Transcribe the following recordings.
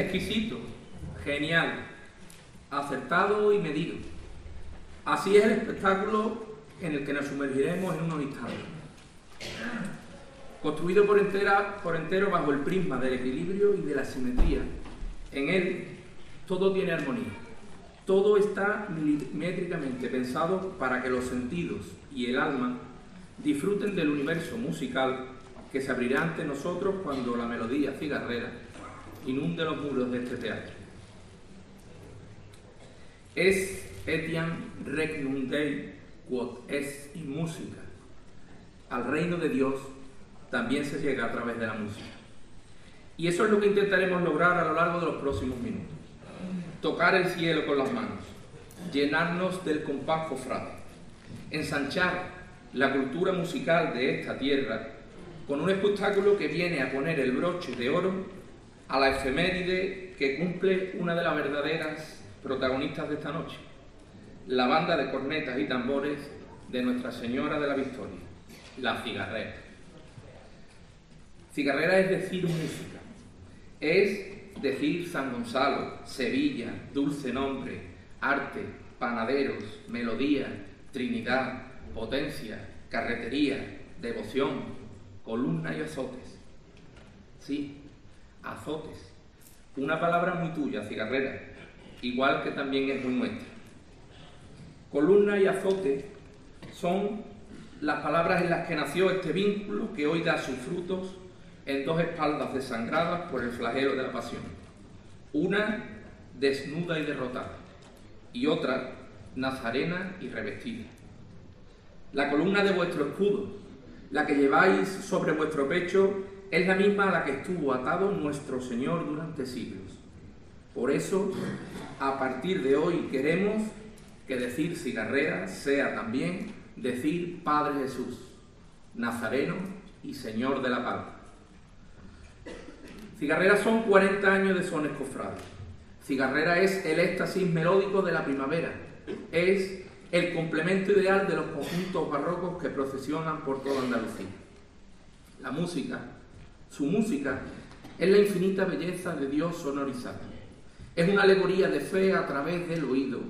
exquisito, genial, acertado y medido. Así es el espectáculo en el que nos sumergiremos en unos instantes. Construido por, entera, por entero bajo el prisma del equilibrio y de la simetría. En él todo tiene armonía. Todo está milimétricamente pensado para que los sentidos y el alma disfruten del universo musical que se abrirá ante nosotros cuando la melodía cigarrera inunde los muros de este teatro. Es etiam regnum Dei quod es in música. Al reino de Dios también se llega a través de la música. Y eso es lo que intentaremos lograr a lo largo de los próximos minutos. Tocar el cielo con las manos, llenarnos del compás cofrade, ensanchar la cultura musical de esta tierra con un espectáculo que viene a poner el broche de oro a la efeméride que cumple una de las verdaderas protagonistas de esta noche, la banda de cornetas y tambores de Nuestra Señora de la Victoria, la cigarrera. Cigarrera es decir música, es decir San Gonzalo, Sevilla, dulce nombre, arte, panaderos, melodía, Trinidad, potencia, carretería, devoción, columna y azotes. Sí, azotes. Una palabra muy tuya, cigarrera, igual que también es muy nuestra. Columna y azote son las palabras en las que nació este vínculo que hoy da sus frutos en dos espaldas desangradas por el flagelo de la pasión. Una desnuda y derrotada y otra nazarena y revestida. La columna de vuestro escudo, la que lleváis sobre vuestro pecho, es la misma a la que estuvo atado nuestro Señor durante siglos. Por eso, a partir de hoy queremos que decir cigarrera sea también decir Padre Jesús, Nazareno y Señor de la paz. Cigarrera son 40 años de sones cofrades. Cigarrera es el éxtasis melódico de la primavera. Es el complemento ideal de los conjuntos barrocos que procesionan por toda Andalucía. La música, su música, es la infinita belleza de Dios sonorizada. Es una alegoría de fe a través del oído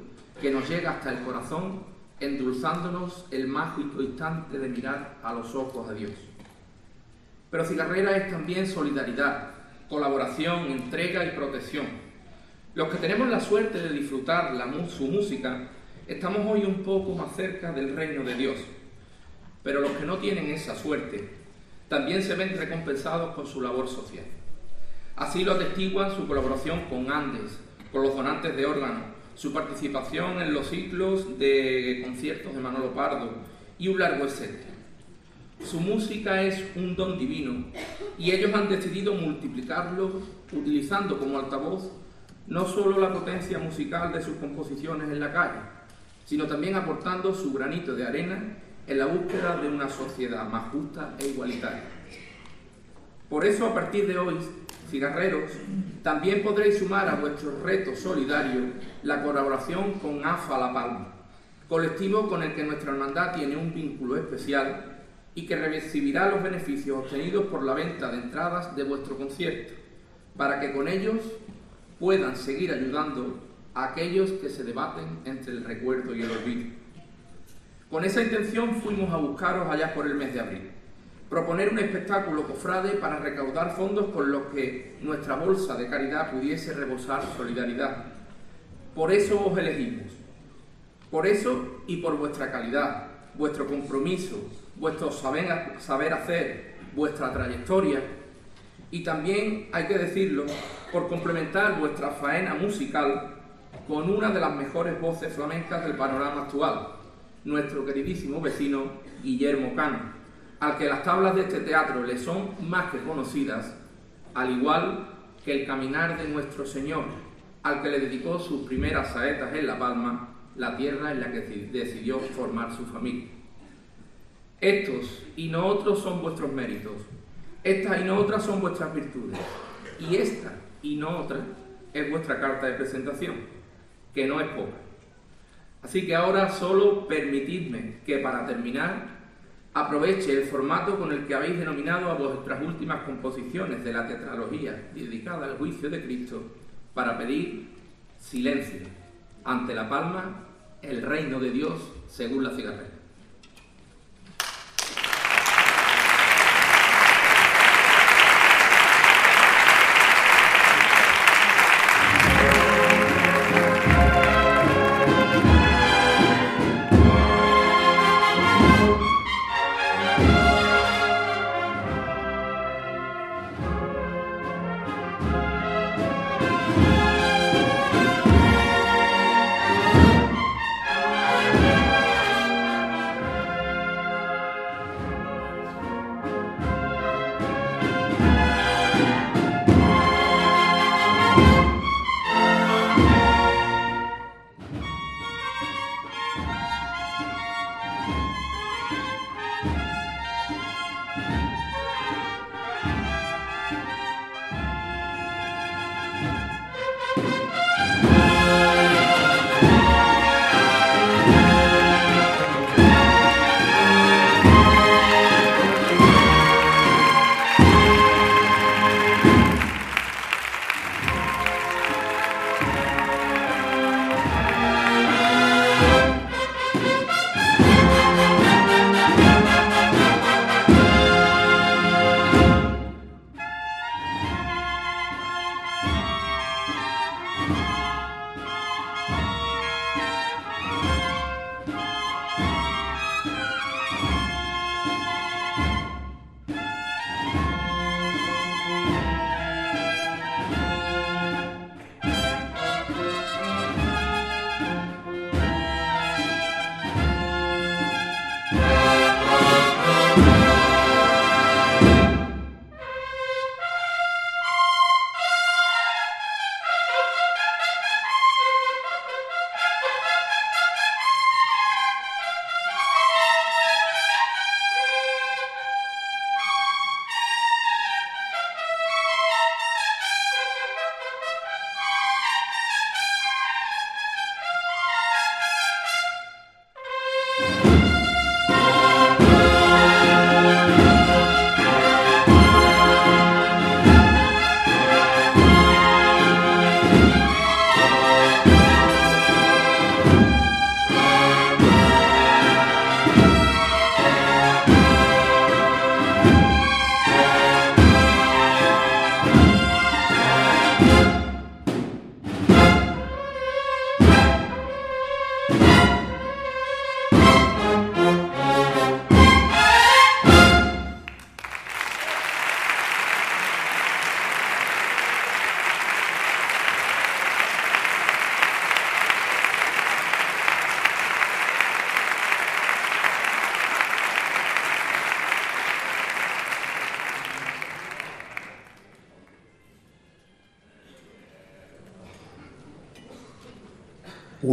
que nos llega hasta el corazón, endulzándonos el mágico instante de mirar a los ojos a Dios. Pero cigarrera es también solidaridad, colaboración, entrega y protección. Los que tenemos la suerte de disfrutar su música estamos hoy un poco más cerca del reino de Dios. Pero los que no tienen esa suerte también se ven recompensados con su labor social. Así lo atestiguan su colaboración con Andes, con los donantes de órganos, su participación en los ciclos de conciertos de Manolo Pardo y un largo etcétera. Su música es un don divino y ellos han decidido multiplicarlo utilizando como altavoz no solo la potencia musical de sus composiciones en la calle, sino también aportando su granito de arena en la búsqueda de una sociedad más justa e igualitaria. Por eso, a partir de hoy, cigarreros, también podréis sumar a vuestro reto solidario la colaboración con AFA La Palma, colectivo con el que nuestra hermandad tiene un vínculo especial y que recibirá los beneficios obtenidos por la venta de entradas de vuestro concierto, para que con ellos puedan seguir ayudando aquellos que se debaten entre el recuerdo y el olvido. Con esa intención fuimos a buscaros allá por el mes de abril, proponer un espectáculo cofrade para recaudar fondos con los que nuestra bolsa de caridad pudiese rebosar solidaridad. Por eso os elegimos, por eso y por vuestra calidad, vuestro compromiso, vuestro saber, saber hacer, vuestra trayectoria. Y también, hay que decirlo, por complementar vuestra faena musical con una de las mejores voces flamencas del panorama actual, nuestro queridísimo vecino Guillermo Cano, al que las tablas de este teatro le son más que conocidas, al igual que el caminar de nuestro Señor, al que le dedicó sus primeras saetas en La Palma, la tierra en la que decidió formar su familia. Estos y no otros son vuestros méritos, estas y no otras son vuestras virtudes, y esta y no otra es vuestra carta de presentación que no es poca. Así que ahora solo permitidme que para terminar aproveche el formato con el que habéis denominado a vuestras últimas composiciones de la tetralogía dedicada al juicio de Cristo para pedir silencio ante la palma, el reino de Dios según la cigarrera.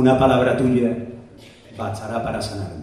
Una palabra tuya bastará para sanarme.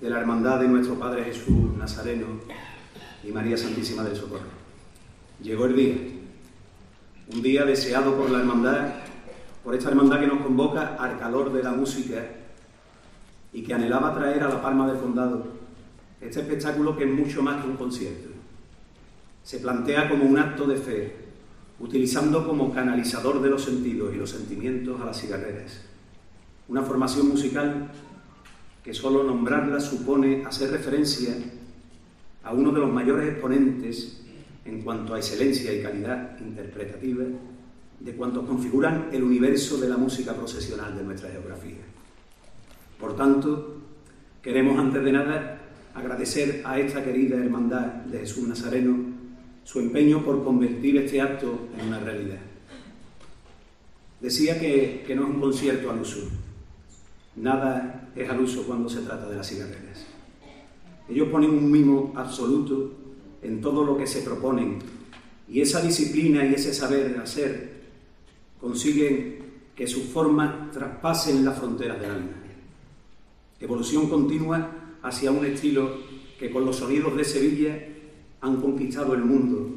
De la Hermandad de nuestro Padre Jesús Nazareno y María Santísima del Socorro. Llegó el día, un día deseado por la Hermandad, por esta Hermandad que nos convoca al calor de la música y que anhelaba traer a la palma del condado este espectáculo que es mucho más que un concierto. Se plantea como un acto de fe, utilizando como canalizador de los sentidos y los sentimientos a las cigarreras. Una formación musical que solo nombrarla supone hacer referencia a uno de los mayores exponentes en cuanto a excelencia y calidad interpretativa de cuantos configuran el universo de la música procesional de nuestra geografía. Por tanto, queremos antes de nada agradecer a esta querida hermandad de Jesús Nazareno su empeño por convertir este acto en una realidad. Decía que, que no es un concierto al uso, Nada es al uso cuando se trata de las cigarreras. Ellos ponen un mimo absoluto en todo lo que se proponen y esa disciplina y ese saber hacer consiguen que sus formas traspasen las fronteras del alma. Evolución continua hacia un estilo que con los sonidos de Sevilla han conquistado el mundo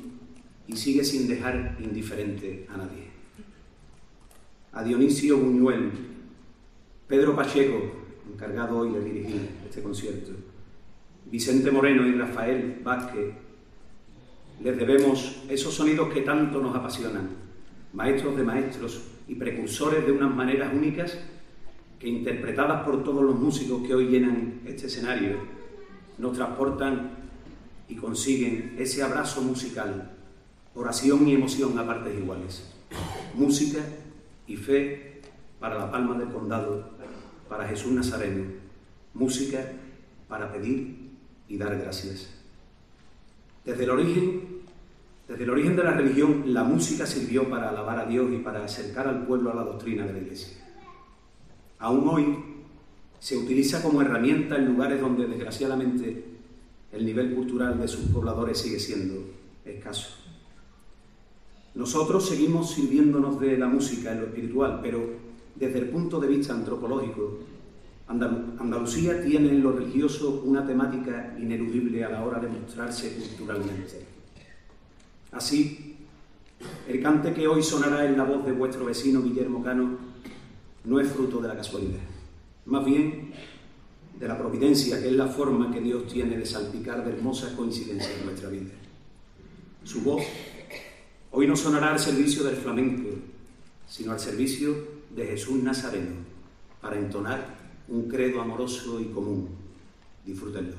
y sigue sin dejar indiferente a nadie. A Dionisio Buñuel, Pedro Pacheco, encargado hoy de dirigir este concierto, Vicente Moreno y Rafael Vázquez, les debemos esos sonidos que tanto nos apasionan, maestros de maestros y precursores de unas maneras únicas que interpretadas por todos los músicos que hoy llenan este escenario, nos transportan y consiguen ese abrazo musical, oración y emoción a partes iguales, música y fe para la palma del condado para Jesús Nazareno, música para pedir y dar gracias. Desde el origen, desde el origen de la religión, la música sirvió para alabar a Dios y para acercar al pueblo a la doctrina de la Iglesia. Aún hoy se utiliza como herramienta en lugares donde desgraciadamente el nivel cultural de sus pobladores sigue siendo escaso. Nosotros seguimos sirviéndonos de la música en lo espiritual, pero desde el punto de vista antropológico, Andalucía tiene en lo religioso una temática ineludible a la hora de mostrarse culturalmente. Así, el cante que hoy sonará en la voz de vuestro vecino Guillermo Cano no es fruto de la casualidad, más bien de la providencia, que es la forma que Dios tiene de salpicar de hermosas coincidencias en nuestra vida. Su voz hoy no sonará al servicio del flamenco, sino al servicio de Jesús Nazareno para entonar un credo amoroso y común. Disfrútenlo.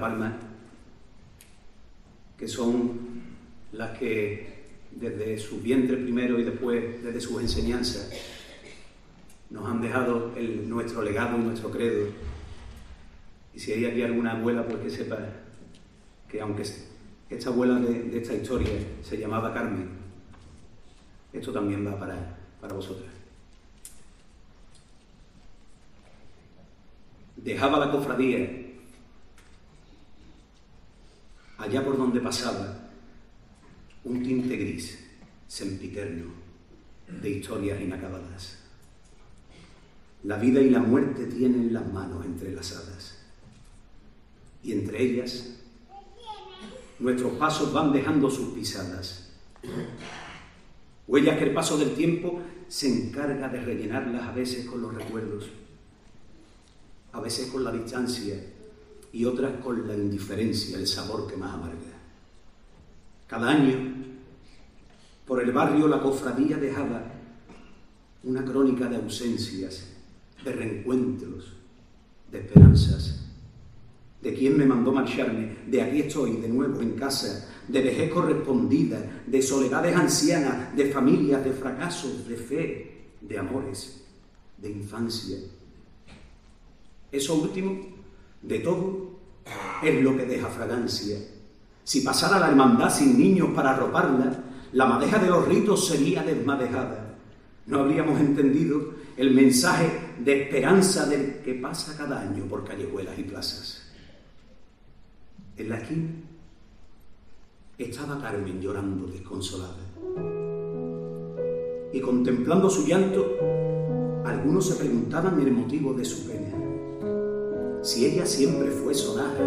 Palma, que son las que desde su vientre primero y después desde sus enseñanzas nos han dejado el, nuestro legado y nuestro credo. Y si hay aquí alguna abuela, pues que sepa que aunque esta abuela de, esta historia se llamaba Carmen, esto también va para, para vosotras. Dejaba la cofradía allá por donde pasaba un tinte gris, sempiterno, de historias inacabadas. La vida y la muerte tienen las manos entrelazadas y entre ellas nuestros pasos van dejando sus pisadas. Huellas que el paso del tiempo se encarga de rellenarlas a veces con los recuerdos, a veces con la distancia y otras con la indiferencia, el sabor que más amarga. Cada año, por el barrio la cofradía dejaba una crónica de ausencias, de reencuentros, de esperanzas de quién me mandó marcharme, de aquí estoy de nuevo en casa, de vejez correspondida, de soledades ancianas, de familias, de fracasos, de fe, de amores, de infancia. Eso último, de todo, es lo que deja fragancia. Si pasara la hermandad sin niños para arroparla, la madeja de los ritos sería desmadejada. No habríamos entendido el mensaje de esperanza del que pasa cada año por callejuelas y plazas. En la esquina estaba Carmen llorando desconsolada. Y contemplando su llanto, algunos se preguntaban el motivo de su pena. Si ella siempre fue sonada,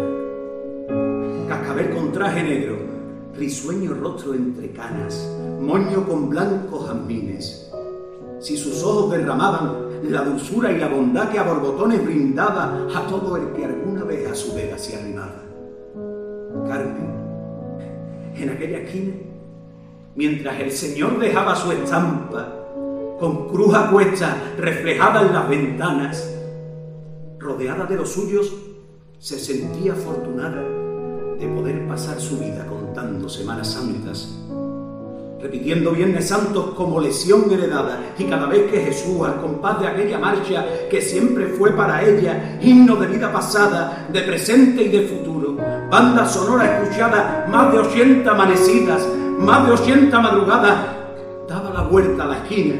cascabel con traje negro, risueño rostro entre canas, moño con blancos jazmines. Si sus ojos derramaban la dulzura y la bondad que a borbotones brindaba a todo el que alguna vez a su vera se arrimaba. Carmen, en aquella esquina, mientras el Señor dejaba su estampa con cruz a cuesta reflejada en las ventanas, rodeada de los suyos, se sentía afortunada de poder pasar su vida contando Semanas Santas repitiendo Viernes Santos como lesión heredada, y cada vez que Jesús, al compás de aquella marcha que siempre fue para ella, himno de vida pasada, de presente y de futuro, banda sonora escuchada más de 80 amanecidas, más de 80 madrugadas, daba la vuelta a la esquina.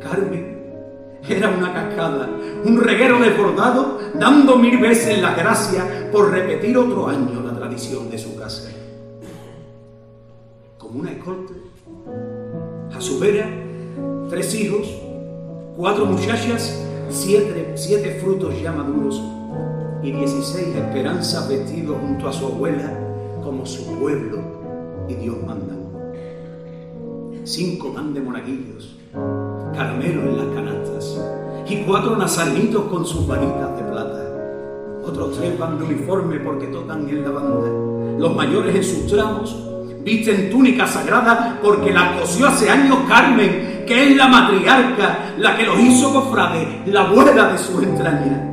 Carmen era una cascada, un reguero desbordado, dando mil veces la gracia por repetir otro año la tradición de su casa. Como una escolta, a su vera, tres hijos, cuatro muchachas, siete, siete frutos ya maduros y dieciséis esperanzas vestidos junto a su abuela como su pueblo y Dios mandan. Cinco van de monaguillos, caramelo en las canastas y cuatro nazaritos con sus varitas de plata. Otros tres van de uniforme porque tocan en la banda. Los mayores en sus tramos visten túnica sagrada porque la cosió hace años Carmen, que es la matriarca, la que los hizo cofrade, la abuela de su entraña.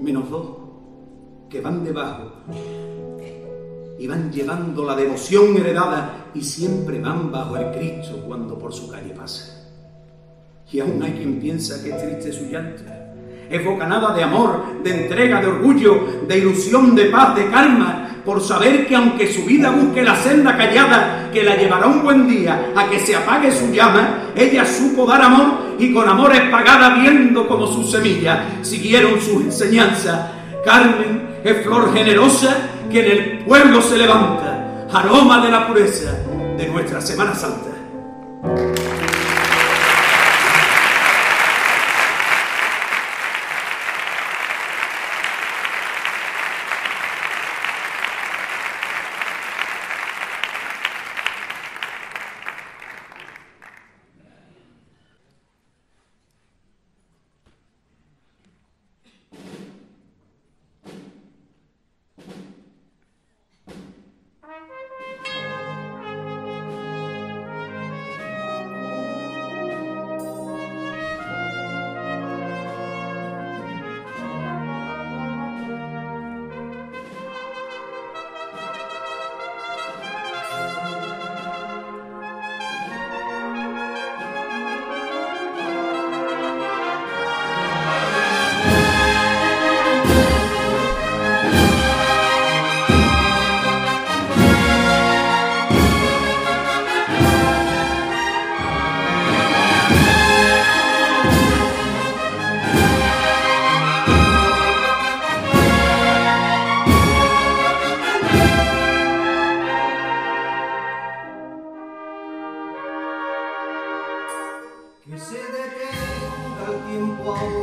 Menos dos, que van debajo y van llevando la devoción heredada y siempre van bajo el Cristo cuando por su calle pasa. Y aún hay quien piensa que es triste su llanto. Es bocanada de amor, de entrega, de orgullo, de ilusión, de paz, de calma, por saber que aunque su vida busque la senda callada que la llevará un buen día a que se apague su llama, ella supo dar amor y con amor es pagada viendo como sus semillas siguieron sus enseñanzas. Carmen es flor generosa que en el pueblo se levanta, aroma de la pureza de nuestra Semana Santa. wall.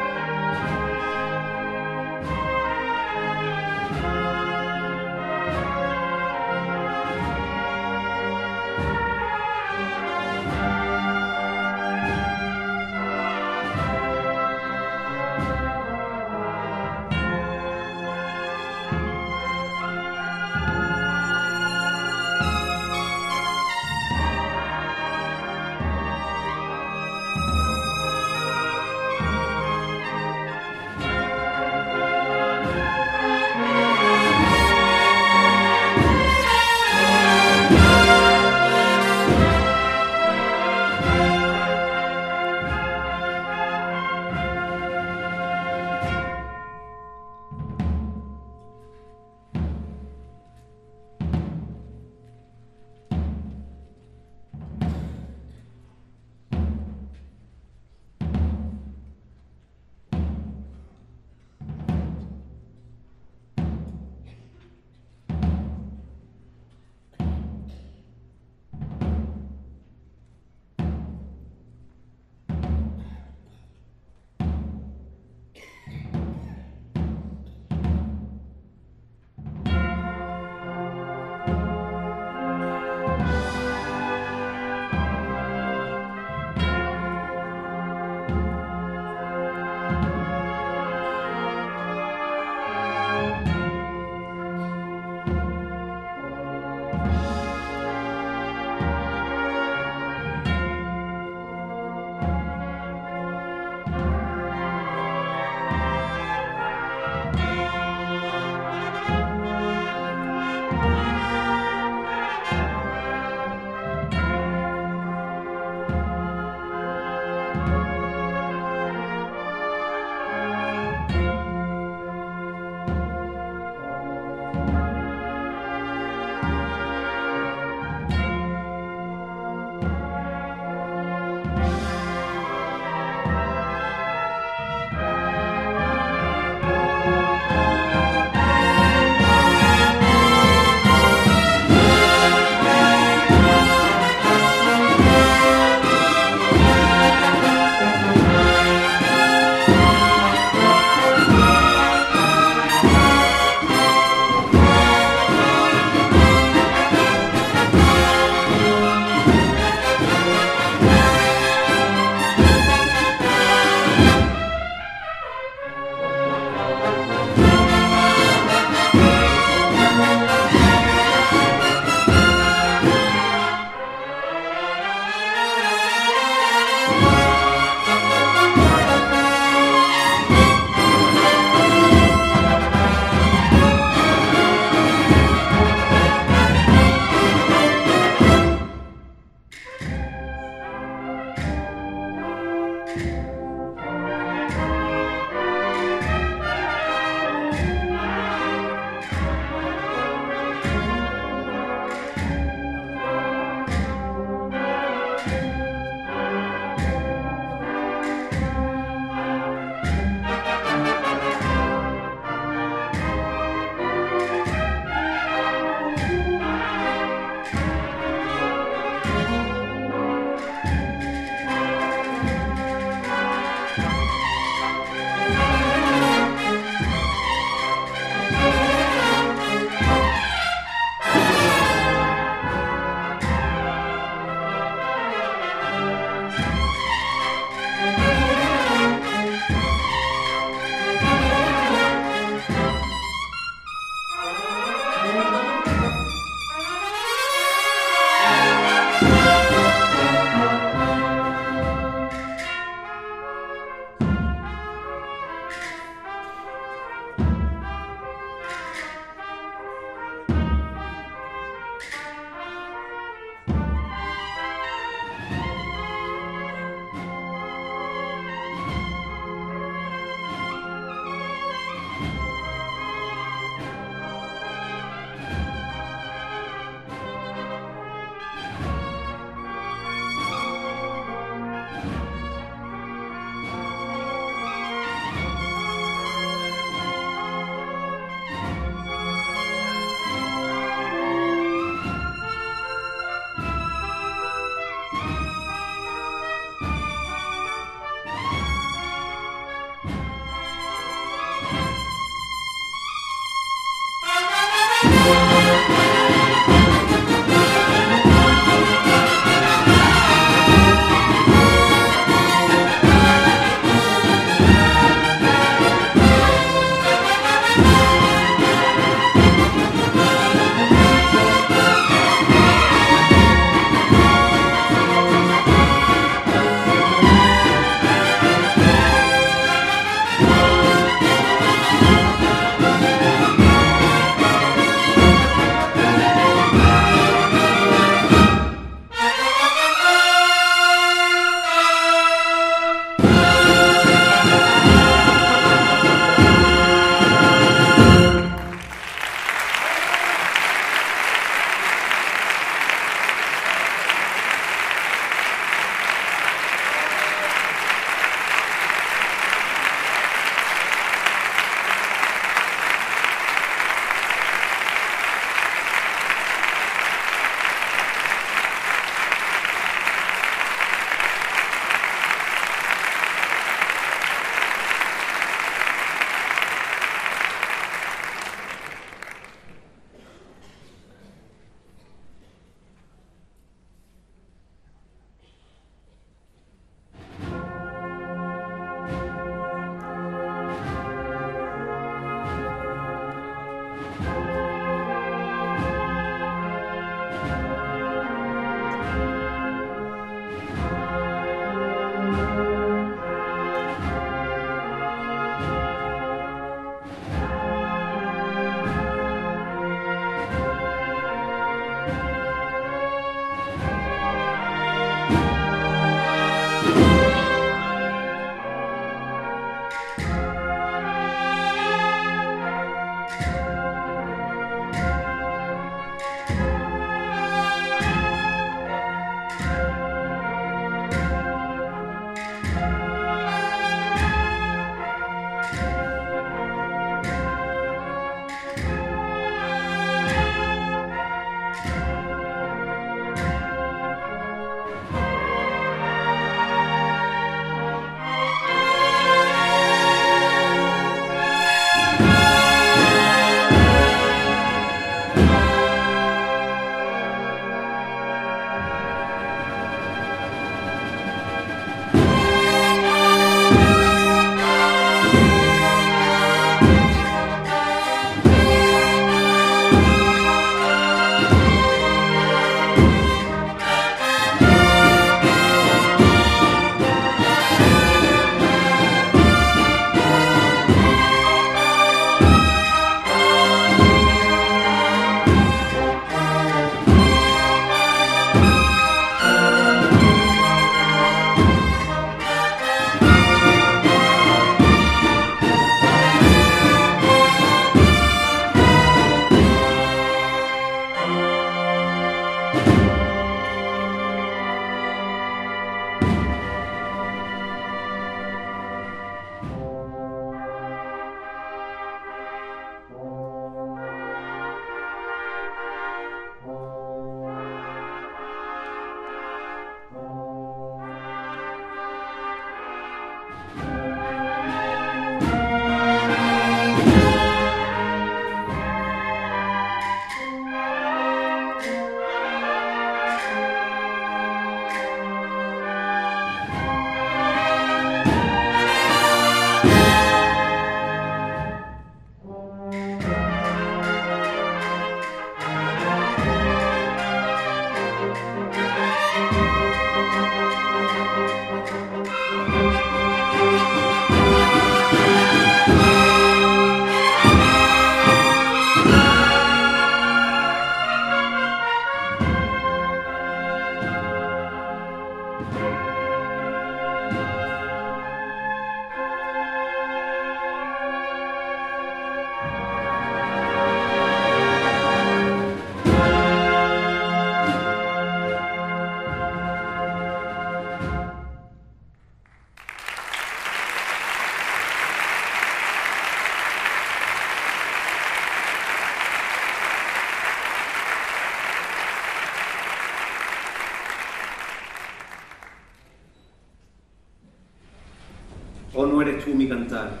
Cantar.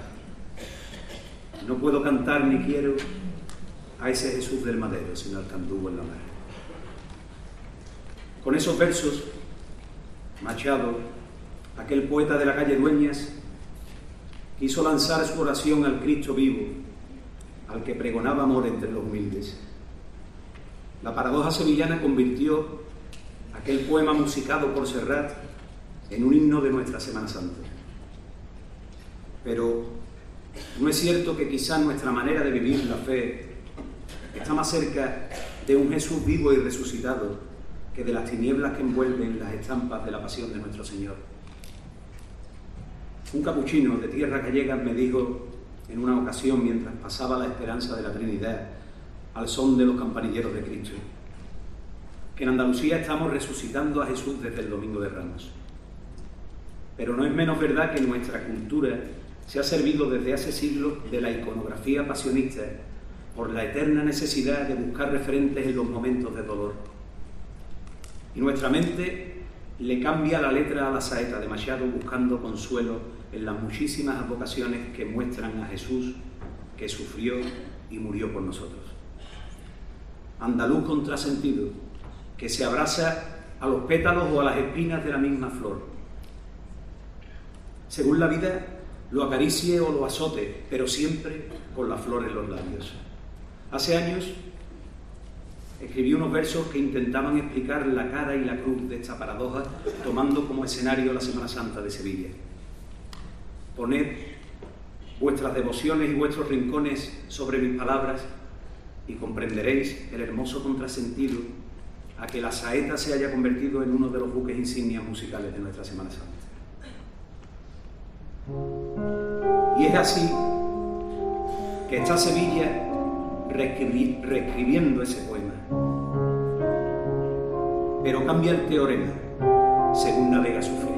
No puedo cantar ni quiero a ese Jesús del madero, sino al candugo en la mar. Con esos versos, Machado, aquel poeta de la calle Dueñas, quiso lanzar su oración al Cristo vivo, al que pregonaba amor entre los humildes. La paradoja sevillana convirtió aquel poema musicado por Serrat en un himno de nuestra Semana Santa. Pero no es cierto que quizás nuestra manera de vivir la fe está más cerca de un Jesús vivo y resucitado que de las tinieblas que envuelven las estampas de la pasión de nuestro Señor. Un capuchino de tierra gallega me dijo en una ocasión mientras pasaba la esperanza de la Trinidad al son de los campanilleros de Cristo, que en Andalucía estamos resucitando a Jesús desde el Domingo de Ramos. Pero no es menos verdad que nuestra cultura se ha servido desde hace siglos de la iconografía pasionista por la eterna necesidad de buscar referentes en los momentos de dolor. Y nuestra mente le cambia la letra a la saeta demasiado buscando consuelo en las muchísimas advocaciones que muestran a Jesús que sufrió y murió por nosotros. Andaluz contrasentido, que se abraza a los pétalos o a las espinas de la misma flor. Según la vida, lo acaricie o lo azote, pero siempre con la flor en los labios. Hace años escribí unos versos que intentaban explicar la cara y la cruz de esta paradoja, tomando como escenario la Semana Santa de Sevilla. Poned vuestras devociones y vuestros rincones sobre mis palabras y comprenderéis el hermoso contrasentido a que la saeta se haya convertido en uno de los buques insignias musicales de nuestra Semana Santa. Y es así que está Sevilla reescribiendo ese poema. Pero cambia el teorema según navega su fe.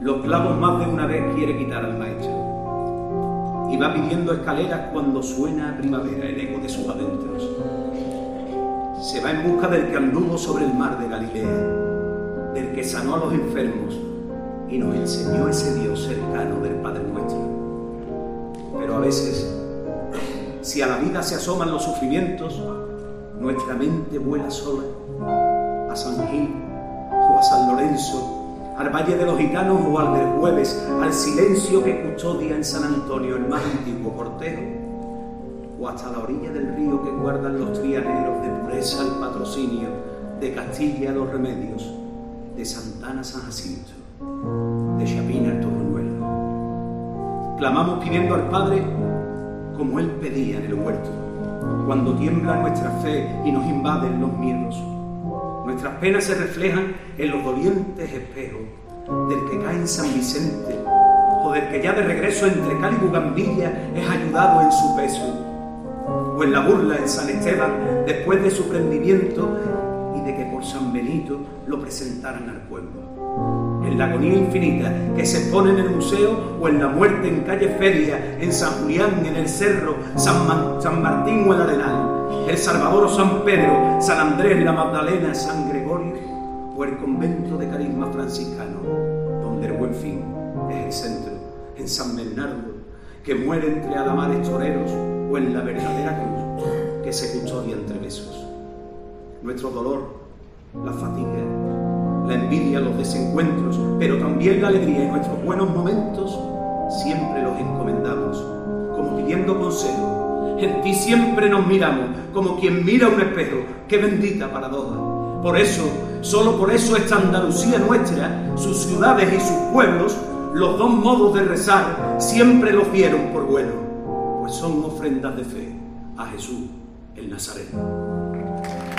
Los clavos más de una vez quiere quitar al maestro y va pidiendo escaleras cuando suena a primavera el eco de sus adentros. Se va en busca del que anduvo sobre el mar de Galilea, del que sanó a los enfermos y nos enseñó ese Dios cercano del Padre nuestro. Pero a veces, si a la vida se asoman los sufrimientos, nuestra mente vuela sola a San Gil o a San Lorenzo, al Valle de los Gitanos o al del Jueves, al silencio que custodia en San Antonio el más antiguo cortejo, o hasta la orilla del río que guardan los trianeros de pureza al patrocinio, de Castilla los remedios, de Santana San Jacinto de Chapina al Torrenuelo. Clamamos pidiendo al Padre como Él pedía en el huerto, cuando tiembla nuestra fe y nos invaden los miedos. Nuestras penas se reflejan en los dolientes espejos del que cae en San Vicente o del que ya de regreso entre Cali y Bugambilla es ayudado en su peso, o en la burla en San Esteban después de su prendimiento y de que por San Benito lo presentaran al pueblo en la agonía infinita que se expone en el museo o en la muerte en calle Feria, en San Julián, en el Cerro, San, San Martín o el Arenal, el Salvador o San Pedro, San Andrés, la Magdalena, San Gregorio o el convento de carisma franciscano, donde el buen fin es el centro, en San Bernardo, que muere entre alamares toreros o en la verdadera cruz que se custodia entre besos. Nuestro dolor, la fatiga, la envidia, los desencuentros, pero también la alegría y nuestros buenos momentos, siempre los encomendamos, como pidiendo consejo. En ti siempre nos miramos, como quien mira un espejo. Qué bendita paradoja. Por eso, solo por eso esta Andalucía nuestra, sus ciudades y sus pueblos, los dos modos de rezar siempre los vieron por bueno, pues son ofrendas de fe a Jesús el Nazareno.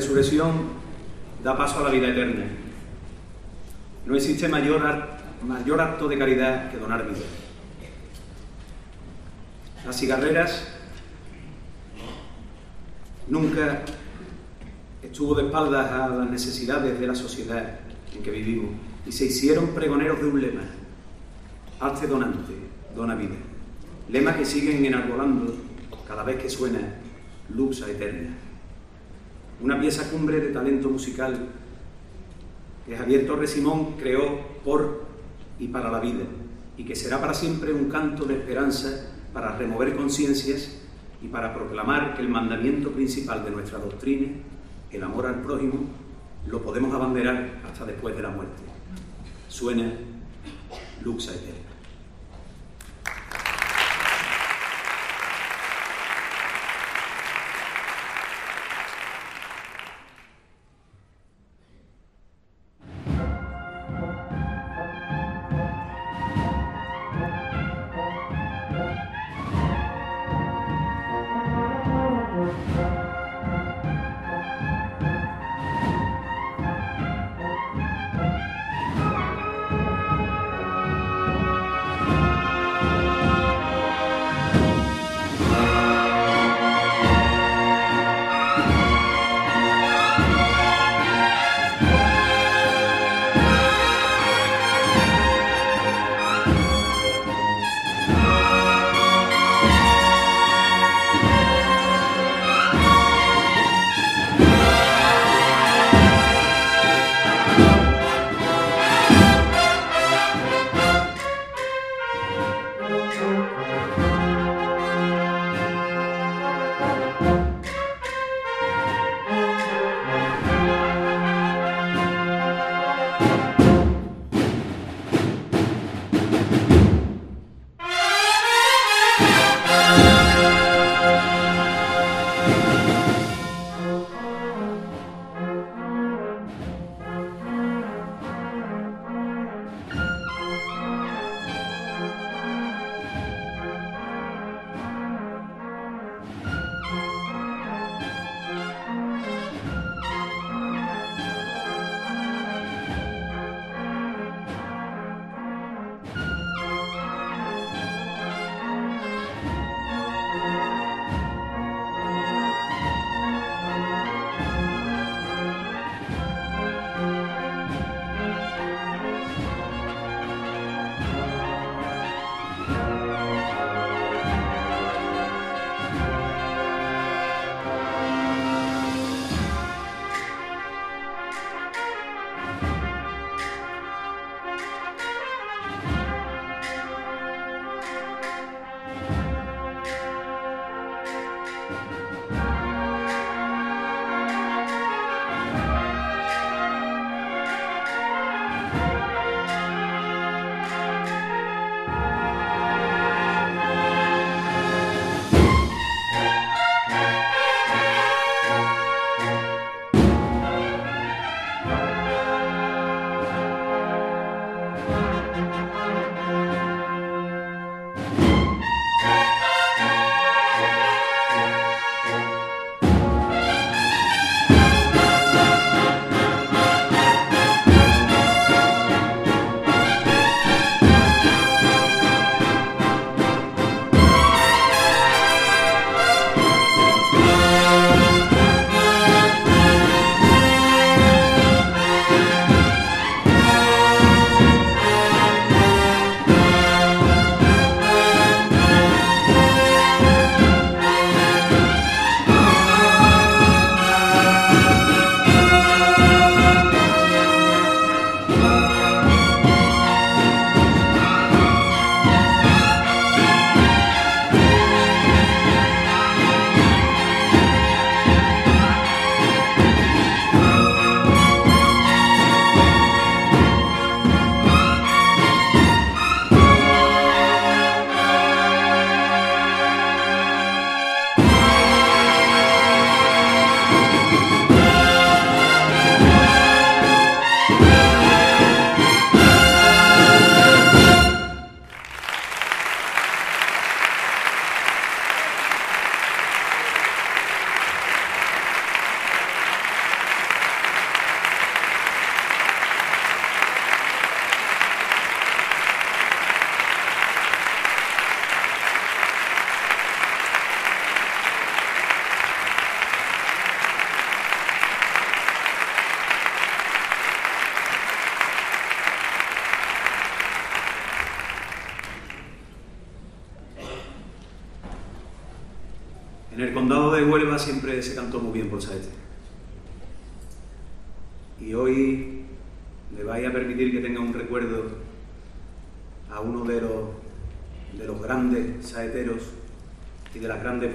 Resurrección da paso a la vida eterna. No existe mayor, mayor acto de caridad que donar vida. Las cigarreras nunca estuvo de espaldas a las necesidades de la sociedad en que vivimos y se hicieron pregoneros de un lema, hazte donante, dona vida. Lema que siguen enarbolando cada vez que suena Luxa Eterna. Una pieza cumbre de talento musical que Javier Torres Simón creó por y para la vida y que será para siempre un canto de esperanza para remover conciencias y para proclamar que el mandamiento principal de nuestra doctrina, el amor al prójimo, lo podemos abanderar hasta después de la muerte. Suena Eterna.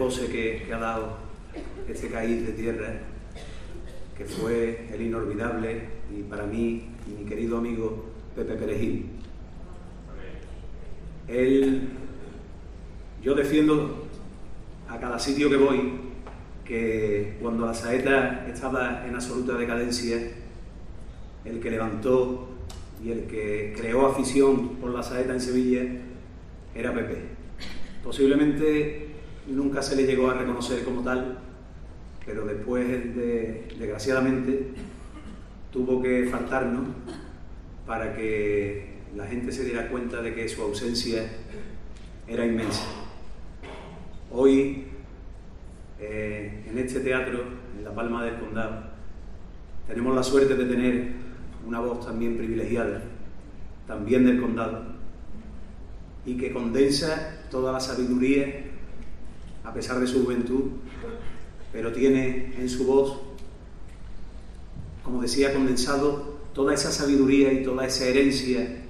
Grandes poses que, ha dado este caíz de tierra, que fue el inolvidable y para mí y mi querido amigo Pepe Perejil. Él, yo defiendo a cada sitio que voy que cuando la saeta estaba en absoluta decadencia, el que levantó y el que creó afición por la saeta en Sevilla era Pepe. Posiblemente nunca se le llegó a reconocer como tal, pero después, desgraciadamente, tuvo que faltarnos para que la gente se diera cuenta de que su ausencia era inmensa. Hoy, eh, en este teatro, en La Palma del Condado, tenemos la suerte de tener una voz también privilegiada, también del condado, y que condensa toda la sabiduría a pesar de su juventud, pero tiene en su voz, como decía, condensado toda esa sabiduría y toda esa herencia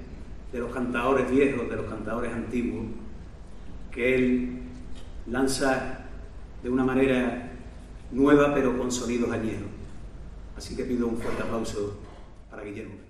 de los cantadores viejos, de los cantadores antiguos, que él lanza de una manera nueva pero con sonidos añejos. Así que pido un fuerte aplauso para Guillermo.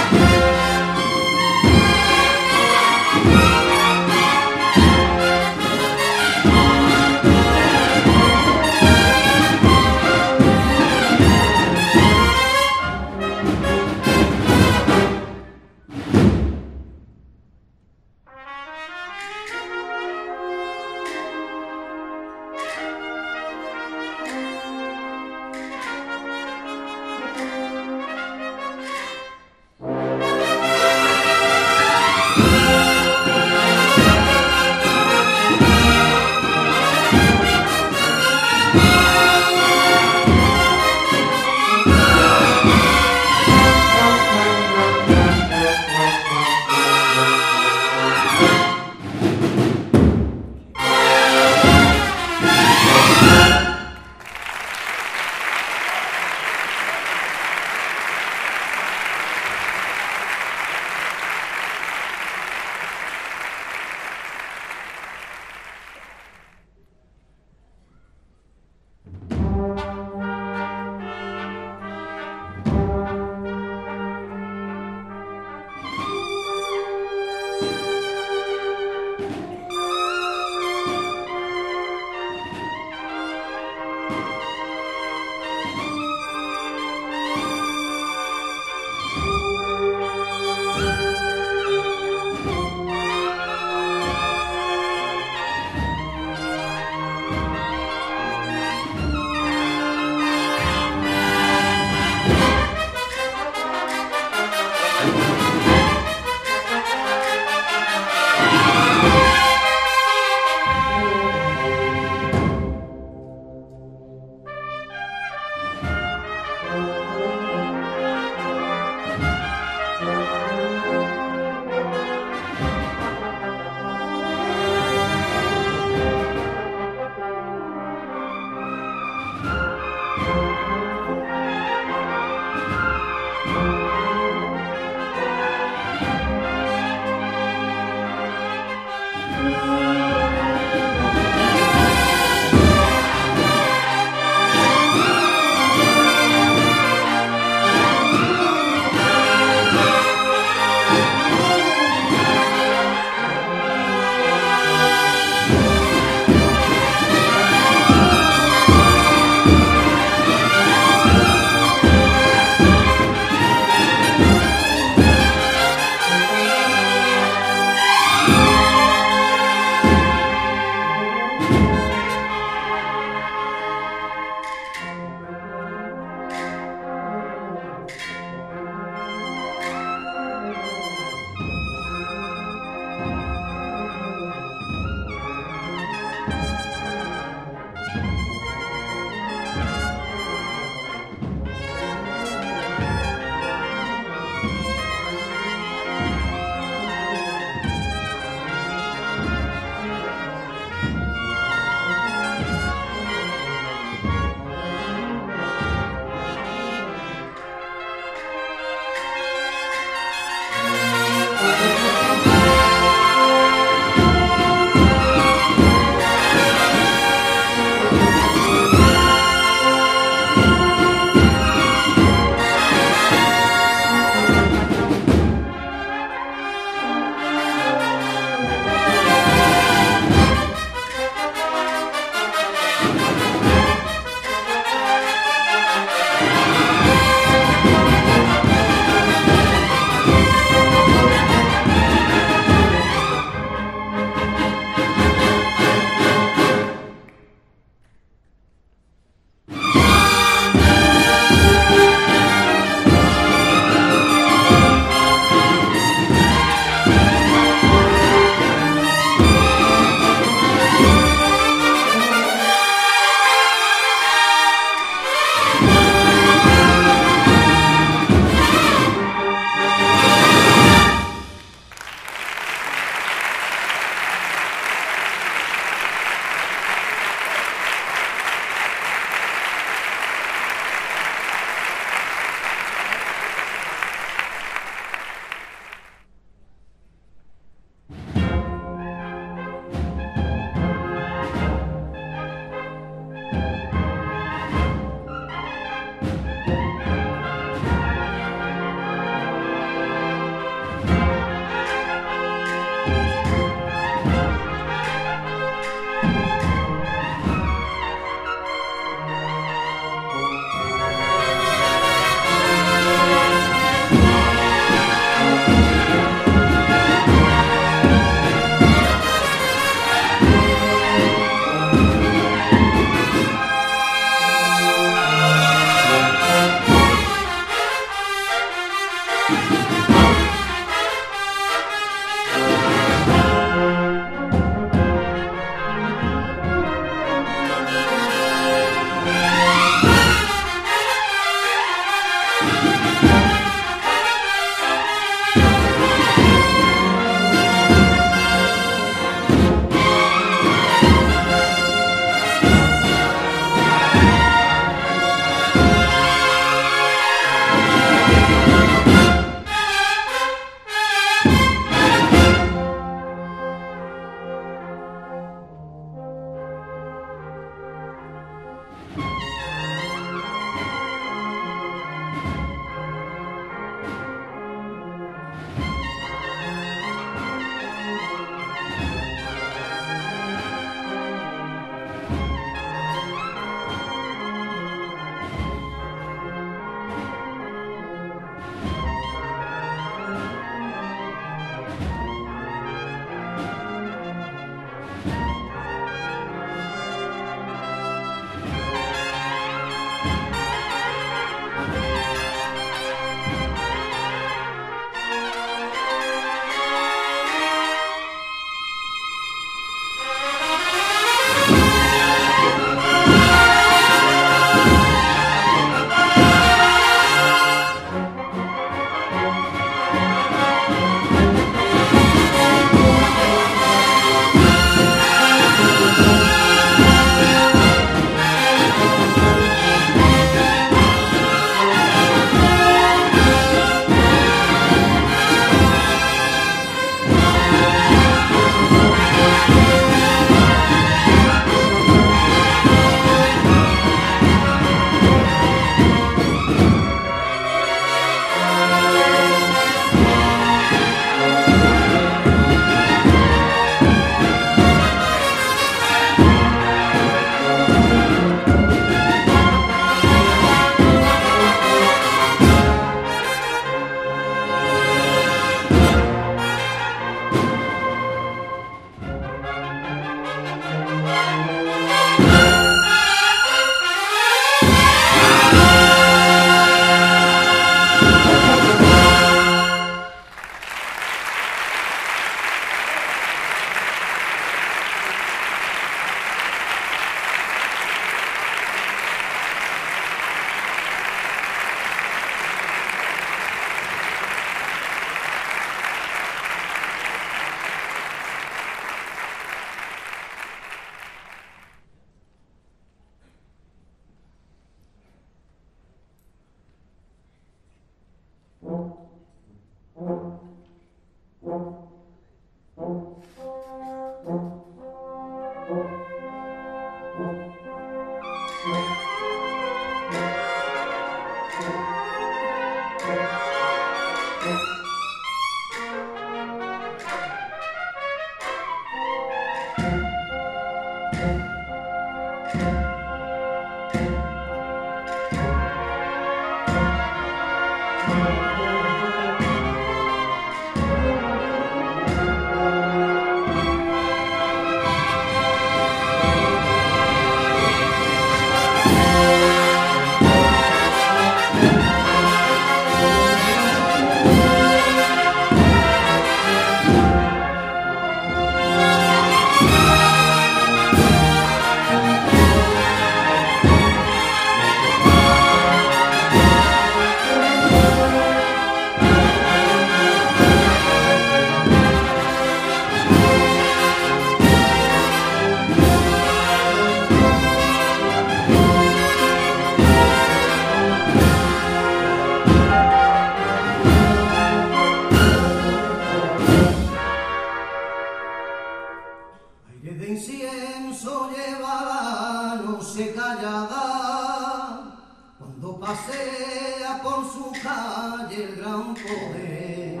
noche callada, cuando pasea por su calle el gran poder,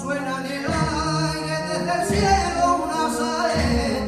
suena en el aire desde el cielo una saeta.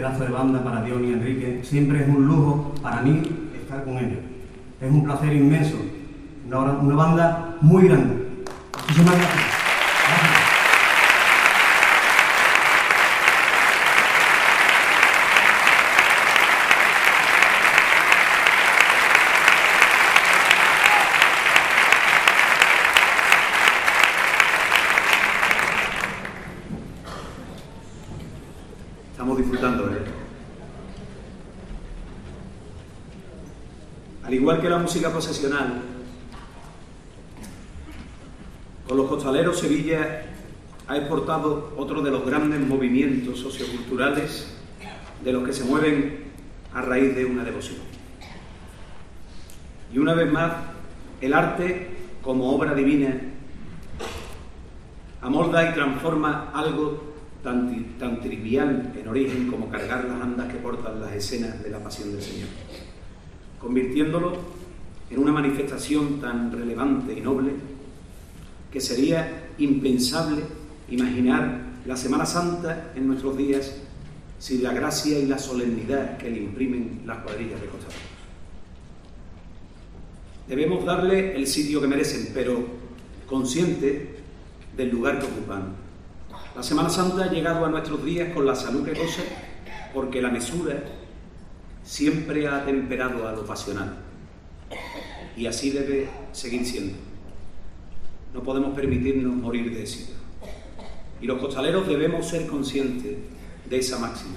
De banda, para Dion y Enrique. Siempre es un lujo para mí estar con ellos. Es un placer inmenso. Una, banda muy grande. Gracias. Estamos disfrutando, ¿eh? Al igual que la música procesional, con los costaleros Sevilla ha exportado otro de los grandes movimientos socioculturales de los que se mueven a raíz de una devoción. Y una vez más, el arte como obra divina amolda y transforma algo tan, tan trivial en origen como cargar las andas que portan las escenas de la pasión del Señor, convirtiéndolo en una manifestación tan relevante y noble que sería impensable imaginar la Semana Santa en nuestros días sin la gracia y la solemnidad que le imprimen las cuadrillas de costaleros. Debemos darle el sitio que merecen, pero consciente del lugar que ocupan. La Semana Santa ha llegado a nuestros días con la salud que goza, porque la mesura siempre ha temperado a lo pasional. Y así debe seguir siendo. No podemos permitirnos morir de éxito. Y los costaleros debemos ser conscientes de esa máxima.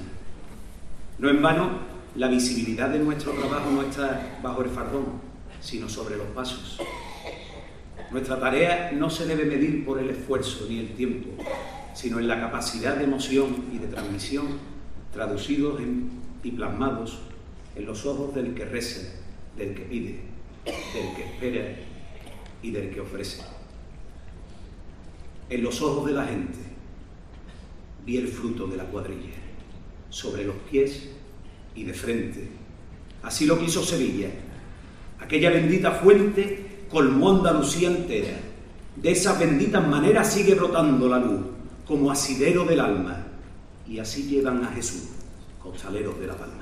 No en vano, la visibilidad de nuestro trabajo no está bajo el fardón, sino sobre los pasos. Nuestra tarea no se debe medir por el esfuerzo ni el tiempo, sino en la capacidad de emoción y de transmisión traducidos y plasmados en los ojos del que reza, del que pide, del que espera y del que ofrece. En los ojos de la gente vi el fruto de la cuadrilla, sobre los pies y de frente. Así lo quiso Sevilla. Aquella bendita fuente colmó Andalucía entera. De esas benditas maneras sigue brotando la luz, como asidero del alma. Y así llevan a Jesús, costaleros de la palma.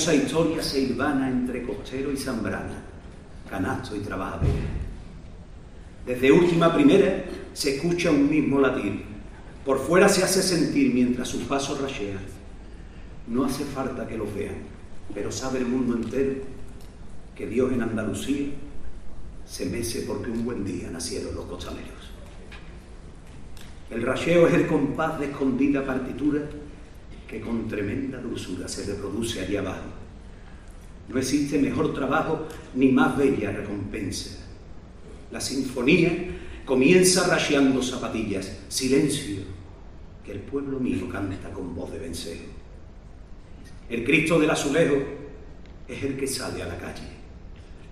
Hermosa historia se hilvana entre costero y zambrana, canasto y trabajadera. Desde última primera se escucha un mismo latir. Por fuera se hace sentir mientras sus pasos rashean. No hace falta que los vean, pero sabe el mundo entero que Dios en Andalucía se mece porque un buen día nacieron los costaleros. El racheo es el compás de escondida partitura que con tremenda dulzura se reproduce allí abajo. No existe mejor trabajo ni más bella recompensa. La sinfonía comienza rasheando zapatillas, silencio, que el pueblo mío canta con voz de vencejo. El Cristo del azulejo es el que sale a la calle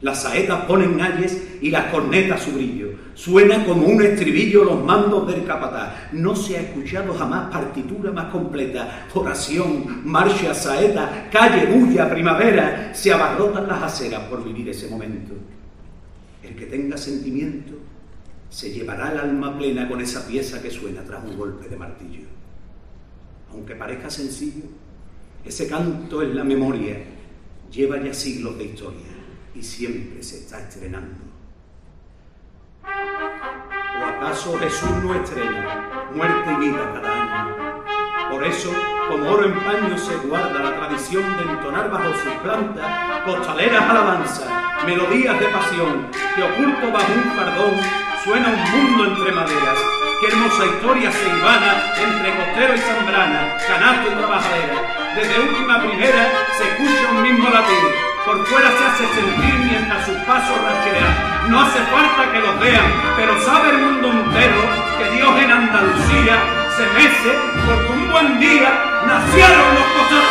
las saetas ponen ayes y las cornetas su brillo. Suena como un estribillo los mandos del capataz. No se ha escuchado jamás partitura más completa. Oración, marcha, saeta, calle, bulla, primavera. Se abarrotan las aceras por vivir ese momento. El que tenga sentimiento se llevará el alma plena con esa pieza que suena tras un golpe de martillo. Aunque parezca sencillo, ese canto en la memoria lleva ya siglos de historia y siempre se está estrenando. ¿O acaso Jesús no estrena muerte y vida cada año? Por eso, como oro en paño se guarda la tradición de entonar bajo sus plantas costaleras alabanzas, melodías de pasión, que oculto bajo un perdón suena un mundo entre maderas. Qué hermosa historia se ivana entre costero y zambrana, canasto y trabajadera. Desde última primera se escucha un mismo latir por fuera se hace sentir mientras sus pasos rachean. No hace falta que los vean, pero sabe el mundo entero que Dios en Andalucía se mece porque un buen día nacieron los cosas.